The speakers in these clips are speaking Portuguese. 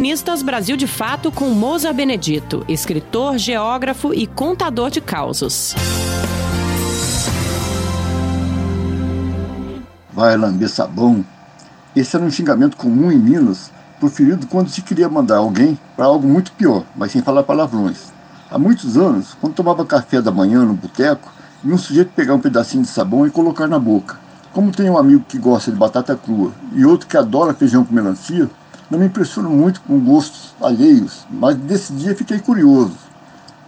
Colunistas Brasil de Fato com Moza Benedito, escritor, geógrafo e contador de causos. Vai lamber sabão. Esse era um xingamento comum em Minas, proferido quando se queria mandar alguém para algo muito pior, mas sem falar palavrões. Há muitos anos, quando tomava café da manhã no boteco, vi um sujeito pegar um pedacinho de sabão e colocar na boca. Como tem um amigo que gosta de batata crua e outro que adora feijão com melancia, não me impressiono muito com gostos alheios, mas desse dia fiquei curioso.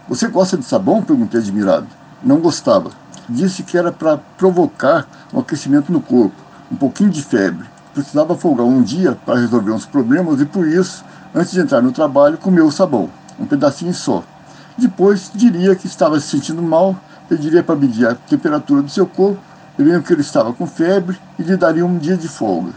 Você gosta de sabão? perguntei admirado. Não gostava. Disse que era para provocar um aquecimento no corpo, um pouquinho de febre. Precisava folgar um dia para resolver uns problemas e por isso, antes de entrar no trabalho, comeu o sabão, um pedacinho só. Depois diria que estava se sentindo mal, pediria para medir a temperatura do seu corpo, veriam que ele estava com febre e lhe daria um dia de folga.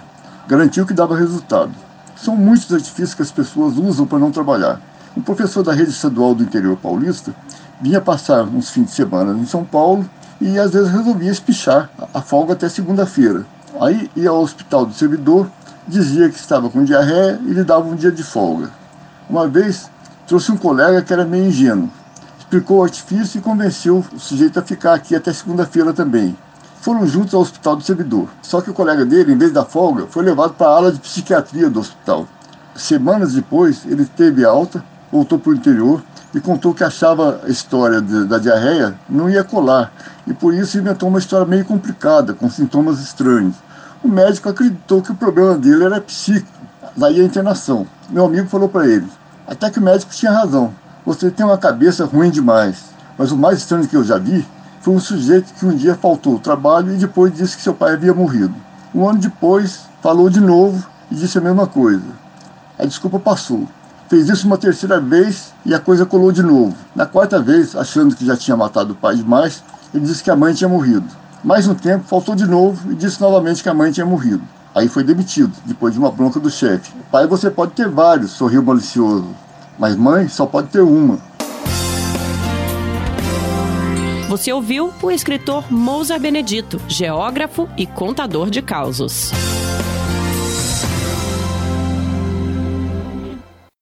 Garantiu que dava resultado. São muitos artifícios que as pessoas usam para não trabalhar. Um professor da rede estadual do interior paulista vinha passar uns fins de semana em São Paulo e às vezes resolvia espichar a folga até segunda-feira. Aí ia ao hospital do servidor, dizia que estava com diarreia e lhe dava um dia de folga. Uma vez trouxe um colega que era meio ingênuo, explicou o artifício e convenceu o sujeito a ficar aqui até segunda-feira também. Foram juntos ao hospital do servidor. Só que o colega dele, em vez da folga, foi levado para a ala de psiquiatria do hospital. Semanas depois, ele teve alta, voltou para o interior e contou que achava a história de, da diarreia não ia colar e por isso inventou uma história meio complicada, com sintomas estranhos. O médico acreditou que o problema dele era psíquico, daí a internação. Meu amigo falou para ele, até que o médico tinha razão, você tem uma cabeça ruim demais. Mas o mais estranho que eu já vi foi um sujeito que um dia faltou trabalho e depois disse que seu pai havia morrido. Um ano depois, falou de novo e disse a mesma coisa. A desculpa passou. Fez isso uma terceira vez e a coisa colou de novo. Na quarta vez, achando que já tinha matado o pai demais, ele disse que a mãe tinha morrido. Mais um tempo, faltou de novo e disse novamente que a mãe tinha morrido. Aí foi demitido, depois de uma bronca do chefe. Pai você pode ter vários, sorriu malicioso. Mas mãe só pode ter uma. Você ouviu o escritor Mousa Benedito, geógrafo e contador de causos.